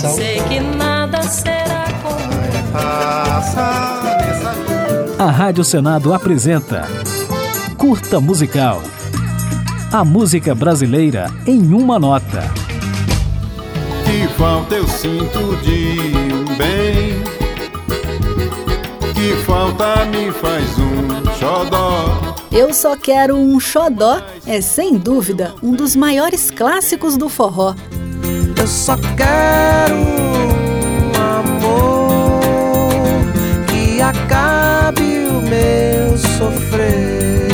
coração. Sei que nada será como A Rádio Senado apresenta Curta Musical. A música brasileira em uma nota. Que falta eu sinto de um bem. Que falta me faz um xodó. Eu Só Quero um Xodó é, sem dúvida, um dos maiores clássicos do forró. Eu só quero um amor que acabe o meu sofrer.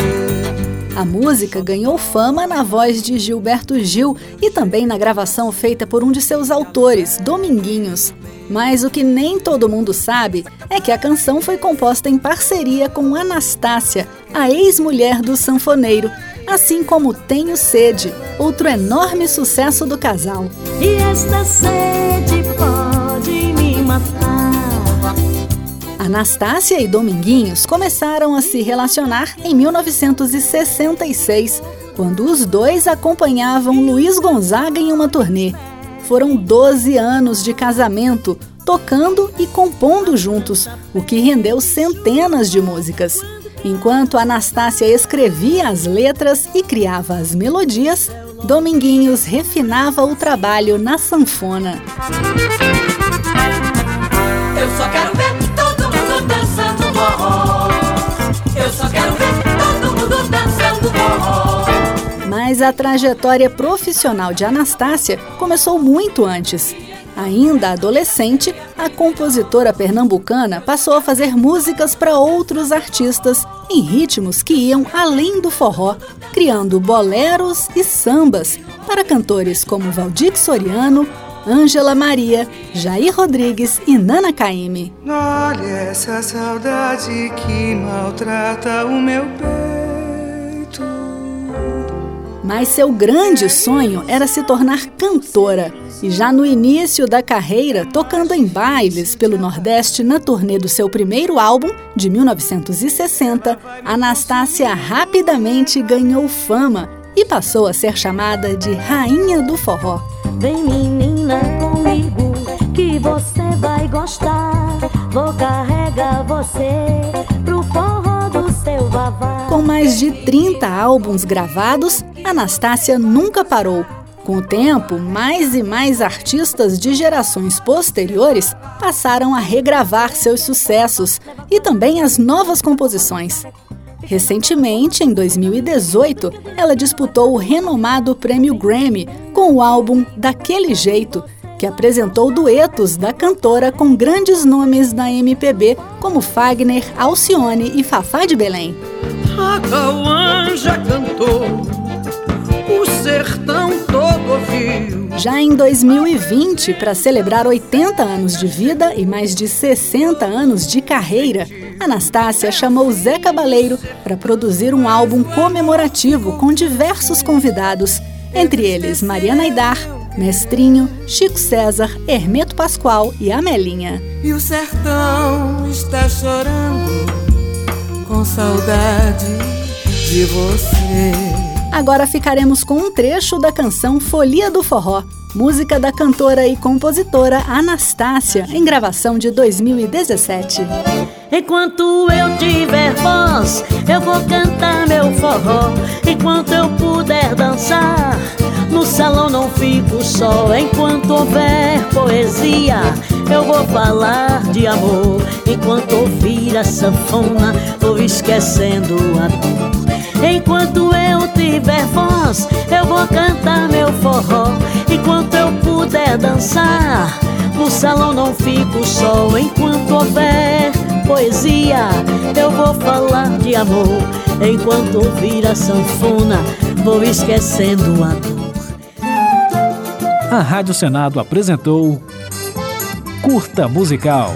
A música ganhou fama na voz de Gilberto Gil e também na gravação feita por um de seus autores, Dominguinhos. Mas o que nem todo mundo sabe é que a canção foi composta em parceria com Anastácia, a ex-mulher do sanfoneiro, assim como Tenho Sede, outro enorme sucesso do casal. E esta sede pode me matar. Anastácia e Dominguinhos começaram a se relacionar em 1966, quando os dois acompanhavam Luiz Gonzaga em uma turnê. Foram 12 anos de casamento, tocando e compondo juntos, o que rendeu centenas de músicas. Enquanto Anastácia escrevia as letras e criava as melodias, Dominguinhos refinava o trabalho na sanfona. Eu só quero ver todo mundo dançando forró. Eu só quero ver todo mundo dançando forró. Mas a trajetória profissional de Anastácia começou muito antes. Ainda adolescente, a compositora pernambucana passou a fazer músicas para outros artistas em ritmos que iam além do forró, criando boleros e sambas para cantores como Valdir Soriano, Ângela Maria, Jair Rodrigues e Nana Caymmi. Olha essa saudade que maltrata o meu peito. Mas seu grande sonho era se tornar cantora. E já no início da carreira, tocando em bailes pelo Nordeste na turnê do seu primeiro álbum, de 1960, Anastácia rapidamente ganhou fama e passou a ser chamada de Rainha do Forró. Vem menina comigo que você vai gostar. Vou carregar você pro forró do seu vavá. Com mais de 30 álbuns gravados, Anastácia nunca parou. Com o tempo, mais e mais artistas de gerações posteriores passaram a regravar seus sucessos e também as novas composições. Recentemente, em 2018, ela disputou o renomado prêmio Grammy com o álbum Daquele Jeito, que apresentou duetos da cantora com grandes nomes da MPB, como Fagner, Alcione e Fafá de Belém. Já em 2020, para celebrar 80 anos de vida e mais de 60 anos de carreira, Anastácia chamou Zé Cabaleiro para produzir um álbum comemorativo com diversos convidados, entre eles Mariana Aidar, Mestrinho, Chico César, Hermeto Pascoal e Amelinha. E o sertão está chorando com saudade de você. Agora ficaremos com um trecho da canção Folia do Forró, música da cantora e compositora Anastácia, em gravação de 2017. Enquanto eu tiver voz, eu vou cantar meu forró. Enquanto eu puder dançar, no salão não fico só. Enquanto houver poesia, eu vou falar de amor. Enquanto ouvir a sanfona, vou esquecendo a dor. Enquanto eu dançar, no salão não fico só. Enquanto houver poesia, eu vou falar de amor. Enquanto ouvir a sanfona, vou esquecendo a dor. A Rádio Senado apresentou Curta Musical.